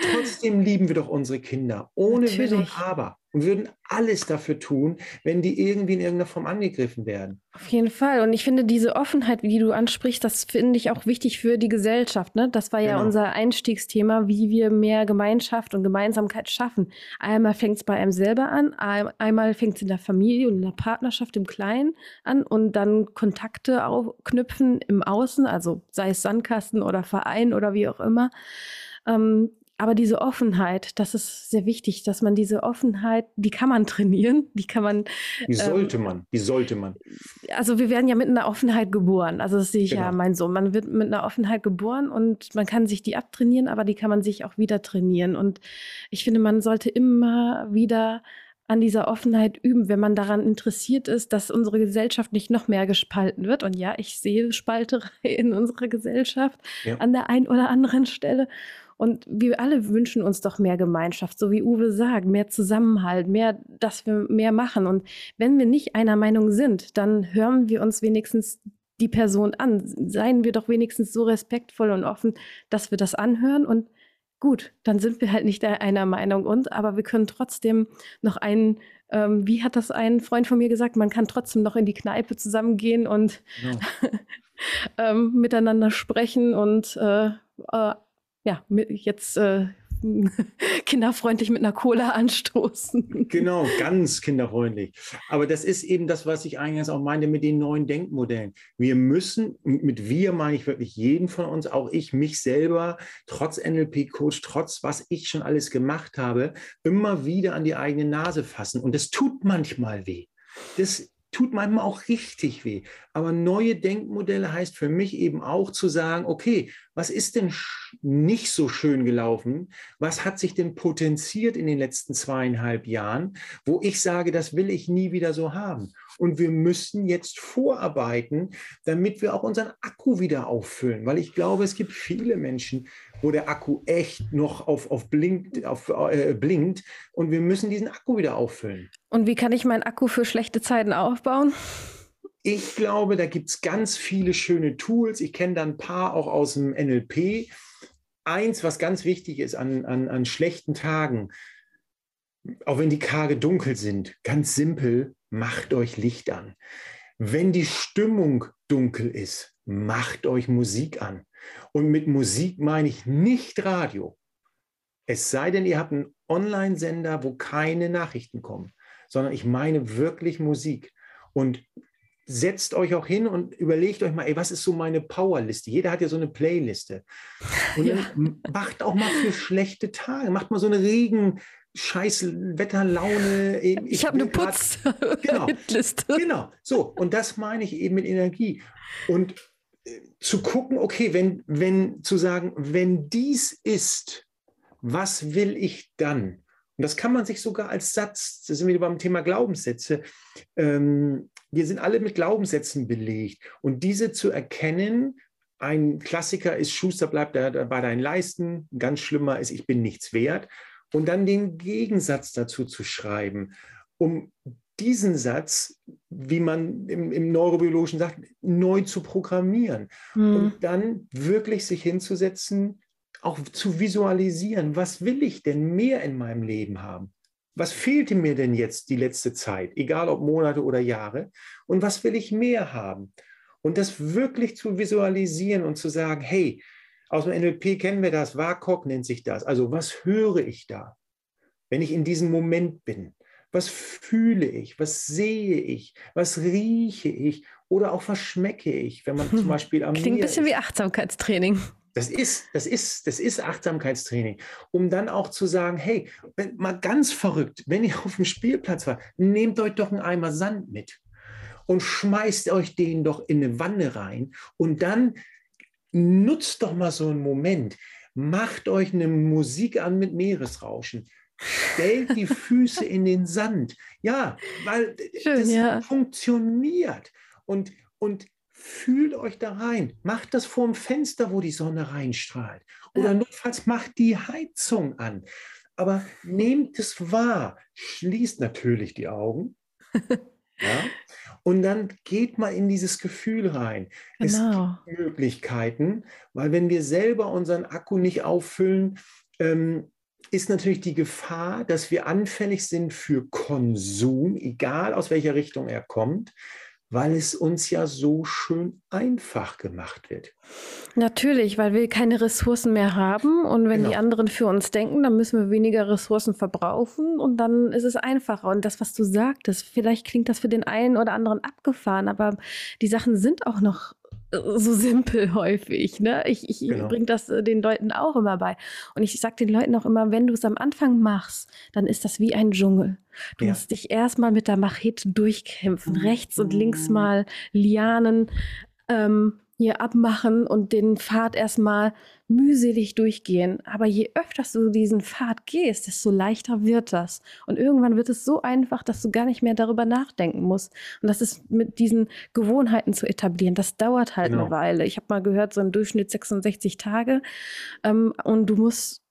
Trotzdem lieben wir doch unsere Kinder, ohne Wenn und Aber und würden alles dafür tun, wenn die irgendwie in irgendeiner Form angegriffen werden. Auf jeden Fall. Und ich finde diese Offenheit, die du ansprichst, das finde ich auch wichtig für die Gesellschaft. Ne? Das war ja genau. unser Einstiegsthema, wie wir mehr Gemeinschaft und Gemeinsamkeit schaffen. Einmal fängt es bei einem selber an, einmal fängt es in der Familie und in der Partnerschaft im Kleinen an und dann Kontakte aufknüpfen im Außen, also sei es Sandkasten oder Verein oder wie auch immer. Ähm, aber diese Offenheit, das ist sehr wichtig, dass man diese Offenheit, die kann man trainieren, die kann man. Die sollte ähm, man, die sollte man. Also wir werden ja mit einer Offenheit geboren. Also das sehe ich genau. ja mein Sohn. Man wird mit einer Offenheit geboren und man kann sich die abtrainieren, aber die kann man sich auch wieder trainieren. Und ich finde, man sollte immer wieder an dieser Offenheit üben, wenn man daran interessiert ist, dass unsere Gesellschaft nicht noch mehr gespalten wird. Und ja, ich sehe Spalterei in unserer Gesellschaft ja. an der einen oder anderen Stelle. Und wir alle wünschen uns doch mehr Gemeinschaft, so wie Uwe sagt, mehr Zusammenhalt, mehr, dass wir mehr machen. Und wenn wir nicht einer Meinung sind, dann hören wir uns wenigstens die Person an. Seien wir doch wenigstens so respektvoll und offen, dass wir das anhören und gut, dann sind wir halt nicht einer Meinung und, aber wir können trotzdem noch einen, ähm, wie hat das ein Freund von mir gesagt, man kann trotzdem noch in die Kneipe zusammengehen und ja. ähm, miteinander sprechen und äh, äh, ja, jetzt äh, kinderfreundlich mit einer Cola anstoßen. Genau, ganz kinderfreundlich. Aber das ist eben das, was ich eingangs auch meinte mit den neuen Denkmodellen. Wir müssen, mit wir meine ich wirklich jeden von uns, auch ich, mich selber, trotz NLP-Coach, trotz was ich schon alles gemacht habe, immer wieder an die eigene Nase fassen. Und das tut manchmal weh. Das tut manchmal auch richtig weh. Aber neue Denkmodelle heißt für mich eben auch zu sagen, okay, was ist denn nicht so schön gelaufen? Was hat sich denn potenziert in den letzten zweieinhalb Jahren, wo ich sage, das will ich nie wieder so haben? Und wir müssen jetzt vorarbeiten, damit wir auch unseren Akku wieder auffüllen. Weil ich glaube, es gibt viele Menschen, wo der Akku echt noch auf, auf, blinkt, auf äh, blinkt. Und wir müssen diesen Akku wieder auffüllen. Und wie kann ich meinen Akku für schlechte Zeiten aufbauen? Ich glaube, da gibt es ganz viele schöne Tools. Ich kenne da ein paar auch aus dem NLP. Eins, was ganz wichtig ist an, an, an schlechten Tagen, auch wenn die Tage dunkel sind, ganz simpel, macht euch Licht an. Wenn die Stimmung dunkel ist, macht euch Musik an. Und mit Musik meine ich nicht Radio. Es sei denn, ihr habt einen Online-Sender, wo keine Nachrichten kommen, sondern ich meine wirklich Musik. Und setzt euch auch hin und überlegt euch mal, ey, was ist so meine Powerliste? Jeder hat ja so eine Playliste. Und ja. macht auch mal für schlechte Tage, macht mal so eine Regen, scheiß Wetterlaune. Ich, ich habe eine Putzliste. Genau, genau, so. Und das meine ich eben mit Energie. Und zu gucken, okay, wenn, wenn, zu sagen, wenn dies ist, was will ich dann? Und das kann man sich sogar als Satz, das sind wir beim Thema Glaubenssätze, ähm, wir sind alle mit Glaubenssätzen belegt. Und diese zu erkennen, ein Klassiker ist, Schuster bleibt da, bei deinen Leisten, ganz schlimmer ist, ich bin nichts wert. Und dann den Gegensatz dazu zu schreiben, um diesen Satz, wie man im, im Neurobiologischen sagt, neu zu programmieren. Mhm. Und dann wirklich sich hinzusetzen, auch zu visualisieren, was will ich denn mehr in meinem Leben haben? Was fehlte mir denn jetzt die letzte Zeit, egal ob Monate oder Jahre? Und was will ich mehr haben? Und das wirklich zu visualisieren und zu sagen, hey, aus dem NLP kennen wir das, WAKOK nennt sich das. Also was höre ich da, wenn ich in diesem Moment bin? Was fühle ich? Was sehe ich? Was rieche ich? Oder auch was schmecke ich, wenn man zum Beispiel am Klingt ein bisschen ist. wie Achtsamkeitstraining. Das ist, das ist, das ist Achtsamkeitstraining, um dann auch zu sagen, hey, wenn, mal ganz verrückt, wenn ihr auf dem Spielplatz war, nehmt euch doch einen Eimer Sand mit und schmeißt euch den doch in eine Wanne rein und dann nutzt doch mal so einen Moment, macht euch eine Musik an mit Meeresrauschen, stellt die Füße in den Sand. Ja, weil Schön, das ja. funktioniert. Und, und fühlt euch da rein. Macht das vorm Fenster, wo die Sonne reinstrahlt. Oder ja. notfalls macht die Heizung an. Aber nehmt es wahr. Schließt natürlich die Augen. ja? Und dann geht mal in dieses Gefühl rein. Genau. Es gibt Möglichkeiten, weil wenn wir selber unseren Akku nicht auffüllen, ähm, ist natürlich die Gefahr, dass wir anfällig sind für Konsum, egal aus welcher Richtung er kommt weil es uns ja so schön einfach gemacht wird. Natürlich, weil wir keine Ressourcen mehr haben und wenn genau. die anderen für uns denken, dann müssen wir weniger Ressourcen verbrauchen und dann ist es einfacher. Und das, was du sagtest, vielleicht klingt das für den einen oder anderen abgefahren, aber die Sachen sind auch noch so simpel häufig. Ne? Ich, ich genau. bringe das äh, den Leuten auch immer bei. Und ich sage den Leuten auch immer, wenn du es am Anfang machst, dann ist das wie ein Dschungel. Du ja. musst dich erstmal mit der Machete durchkämpfen, rechts und links mal Lianen ähm, hier abmachen und den Pfad erstmal mühselig durchgehen. Aber je öfter du diesen Pfad gehst, desto leichter wird das. Und irgendwann wird es so einfach, dass du gar nicht mehr darüber nachdenken musst. Und das ist mit diesen Gewohnheiten zu etablieren. Das dauert halt genau. eine Weile. Ich habe mal gehört, so im Durchschnitt 66 Tage. Ähm, und du musst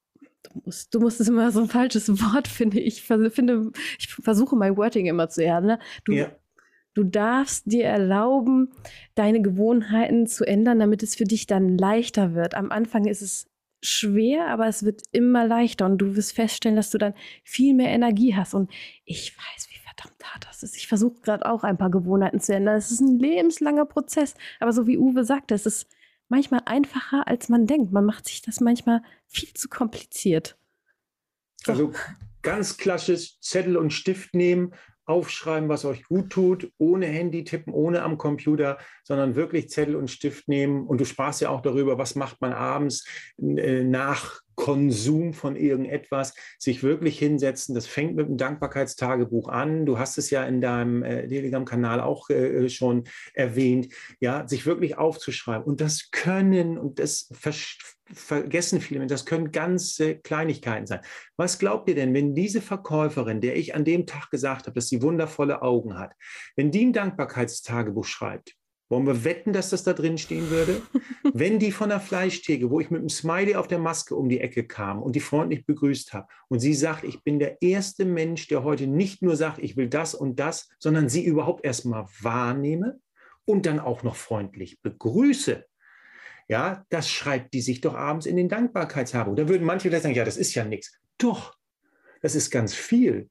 du musst, du musst es immer so ein falsches Wort, finde ich. Finde, ich versuche mein Wording immer zu erden. Ne? Du, ja. Du darfst dir erlauben, deine Gewohnheiten zu ändern, damit es für dich dann leichter wird. Am Anfang ist es schwer, aber es wird immer leichter und du wirst feststellen, dass du dann viel mehr Energie hast. Und ich weiß, wie verdammt hart das ist. Ich versuche gerade auch ein paar Gewohnheiten zu ändern. Es ist ein lebenslanger Prozess, aber so wie Uwe sagte, es ist manchmal einfacher, als man denkt. Man macht sich das manchmal viel zu kompliziert. So. Also ganz klassisch Zettel und Stift nehmen, aufschreiben, was euch gut tut, ohne Handy tippen, ohne am Computer, sondern wirklich Zettel und Stift nehmen. Und du sprachst ja auch darüber, was macht man abends äh, nach Konsum von irgendetwas, sich wirklich hinsetzen. Das fängt mit dem Dankbarkeitstagebuch an. Du hast es ja in deinem äh, Telegram-Kanal auch äh, schon erwähnt. Ja, sich wirklich aufzuschreiben. Und das können, und das vergessen viele, das können ganze Kleinigkeiten sein. Was glaubt ihr denn, wenn diese Verkäuferin, der ich an dem Tag gesagt habe, dass sie wundervolle Augen hat, wenn die ein Dankbarkeitstagebuch schreibt, wollen wir wetten, dass das da drin stehen würde? Wenn die von der Fleischtheke, wo ich mit einem Smiley auf der Maske um die Ecke kam und die freundlich begrüßt habe und sie sagt, ich bin der erste Mensch, der heute nicht nur sagt, ich will das und das, sondern sie überhaupt erstmal wahrnehme und dann auch noch freundlich begrüße. Ja, das schreibt die sich doch abends in den Dankbarkeitshaben. Da würden manche vielleicht sagen, ja, das ist ja nichts. Doch, das ist ganz viel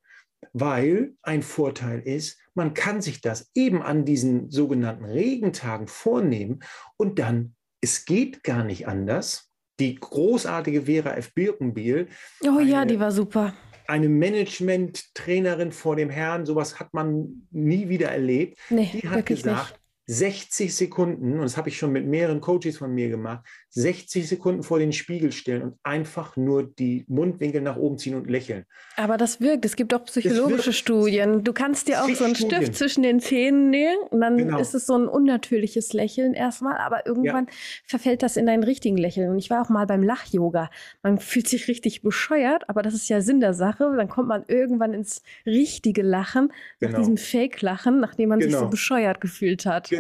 weil ein Vorteil ist, man kann sich das eben an diesen sogenannten Regentagen vornehmen und dann, es geht gar nicht anders. Die großartige Vera F. Birkenbiel. Oh ja, die war super. eine Management-Trainerin vor dem Herrn, sowas hat man nie wieder erlebt. Nee, die hat gesagt, nicht. 60 Sekunden, und das habe ich schon mit mehreren Coaches von mir gemacht, 60 Sekunden vor den Spiegel stellen und einfach nur die Mundwinkel nach oben ziehen und lächeln. Aber das wirkt. Es gibt auch psychologische Studien. Du kannst dir auch so einen Stift Studien. zwischen den Zähnen nehmen und dann genau. ist es so ein unnatürliches Lächeln erstmal, aber irgendwann ja. verfällt das in einen richtigen Lächeln. Und ich war auch mal beim Lach-Yoga. Man fühlt sich richtig bescheuert, aber das ist ja Sinn der Sache. Dann kommt man irgendwann ins richtige Lachen, genau. nach diesem Fake-Lachen, nachdem man genau. sich so bescheuert gefühlt hat. Genau.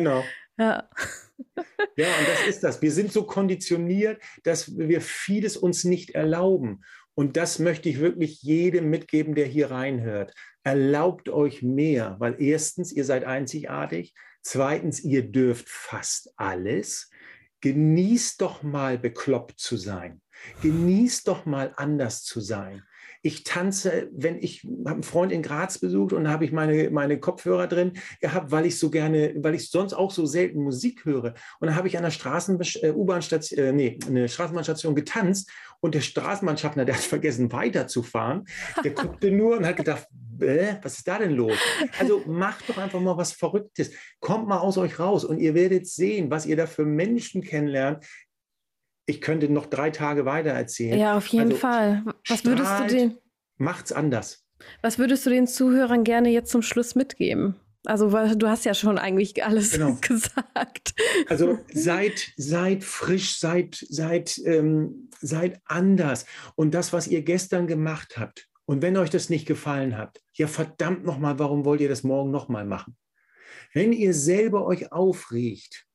Ja. ja, und das ist das. Wir sind so konditioniert, dass wir vieles uns nicht erlauben. Und das möchte ich wirklich jedem mitgeben, der hier reinhört. Erlaubt euch mehr, weil erstens, ihr seid einzigartig. Zweitens, ihr dürft fast alles. Genießt doch mal bekloppt zu sein. Genießt doch mal anders zu sein. Ich tanze, wenn ich habe einen Freund in Graz besucht und da habe ich meine, meine Kopfhörer drin gehabt, weil ich so gerne, weil ich sonst auch so selten Musik höre. Und dann habe ich an der Straßen, äh, U-Bahn-Station, äh, nee, Straßenbahnstation getanzt und der Straßenbahnschaffner, der hat vergessen weiterzufahren, der guckte nur und hat gedacht, äh, was ist da denn los? Also macht doch einfach mal was Verrücktes. Kommt mal aus euch raus und ihr werdet sehen, was ihr da für Menschen kennenlernt, ich könnte noch drei Tage weiter erzählen. Ja, auf jeden also, Fall. Was würdest du den? Macht's anders. Was würdest du den Zuhörern gerne jetzt zum Schluss mitgeben? Also, weil du hast ja schon eigentlich alles genau. gesagt. Also seid, seid frisch, seid, seid, ähm, seid anders. Und das, was ihr gestern gemacht habt, und wenn euch das nicht gefallen hat, ja verdammt nochmal, warum wollt ihr das morgen nochmal machen? Wenn ihr selber euch aufregt,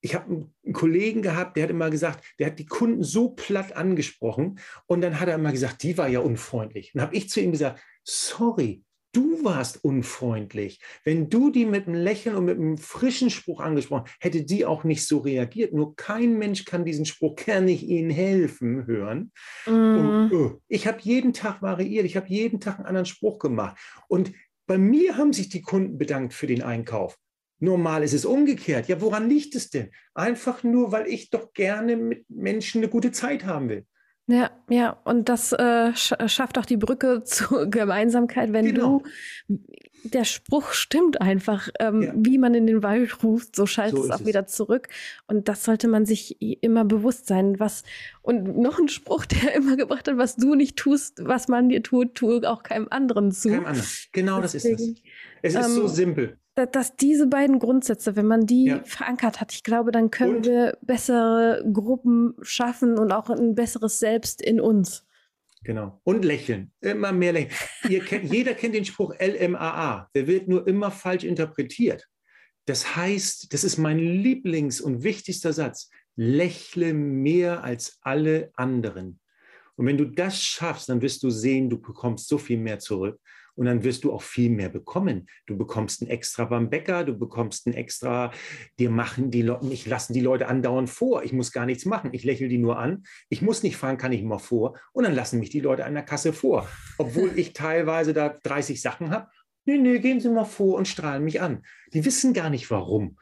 ich habe einen Kollegen gehabt, der hat immer gesagt, der hat die Kunden so platt angesprochen und dann hat er immer gesagt, die war ja unfreundlich. Und habe ich zu ihm gesagt, sorry, du warst unfreundlich. Wenn du die mit einem Lächeln und mit einem frischen Spruch angesprochen, hätte die auch nicht so reagiert. Nur kein Mensch kann diesen Spruch, kann ich Ihnen helfen, hören. Mm. Und, oh, ich habe jeden Tag variiert, ich habe jeden Tag einen anderen Spruch gemacht. Und bei mir haben sich die Kunden bedankt für den Einkauf. Normal ist es umgekehrt. Ja, woran liegt es denn? Einfach nur, weil ich doch gerne mit Menschen eine gute Zeit haben will. Ja, ja, und das äh, schafft auch die Brücke zur Gemeinsamkeit, wenn genau. du, der Spruch stimmt einfach, ähm, ja. wie man in den Wald ruft, so schaltet so es auch es. wieder zurück. Und das sollte man sich immer bewusst sein. Was, und noch ein Spruch, der immer gebracht hat, was du nicht tust, was man dir tut, tue auch keinem anderen zu. Keinem anderen. Genau Deswegen, das ist es. Es ist ähm, so simpel dass diese beiden Grundsätze, wenn man die ja. verankert hat, ich glaube, dann können und? wir bessere Gruppen schaffen und auch ein besseres Selbst in uns. Genau. Und lächeln. Immer mehr lächeln. kennt, jeder kennt den Spruch LMAA. Der wird nur immer falsch interpretiert. Das heißt, das ist mein Lieblings- und wichtigster Satz. Lächle mehr als alle anderen. Und wenn du das schaffst, dann wirst du sehen, du bekommst so viel mehr zurück und dann wirst du auch viel mehr bekommen. Du bekommst ein extra beim Bäcker, du bekommst ein extra, dir machen die Leute, ich lassen die Leute andauernd vor. Ich muss gar nichts machen. Ich lächle die nur an. Ich muss nicht fahren, kann ich mal vor. Und dann lassen mich die Leute an der Kasse vor. Obwohl ich teilweise da 30 Sachen habe. Nee, nee, gehen Sie mal vor und strahlen mich an. Die wissen gar nicht warum.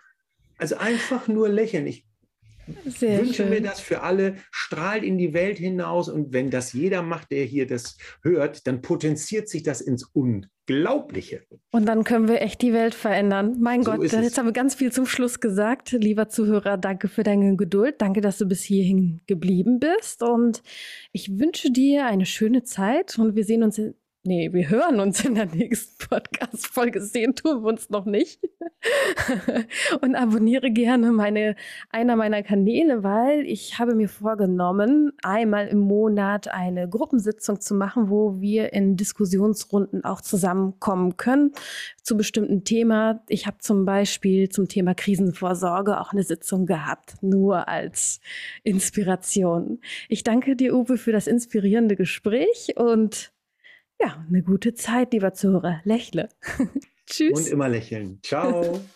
Also einfach nur lächeln. Ich sehr wünsche schön. mir das für alle, strahlt in die Welt hinaus und wenn das jeder macht, der hier das hört, dann potenziert sich das ins Unglaubliche. Und dann können wir echt die Welt verändern. Mein so Gott, jetzt es. haben wir ganz viel zum Schluss gesagt. Lieber Zuhörer, danke für deine Geduld. Danke, dass du bis hierhin geblieben bist. Und ich wünsche dir eine schöne Zeit und wir sehen uns Nee, wir hören uns in der nächsten Podcast-Folge. Sehen tun wir uns noch nicht. und abonniere gerne meine, einer meiner Kanäle, weil ich habe mir vorgenommen, einmal im Monat eine Gruppensitzung zu machen, wo wir in Diskussionsrunden auch zusammenkommen können zu bestimmten Thema. Ich habe zum Beispiel zum Thema Krisenvorsorge auch eine Sitzung gehabt, nur als Inspiration. Ich danke dir, Uwe, für das inspirierende Gespräch und ja, eine gute Zeit, lieber Zuhörer. Lächle. Tschüss. Und immer lächeln. Ciao.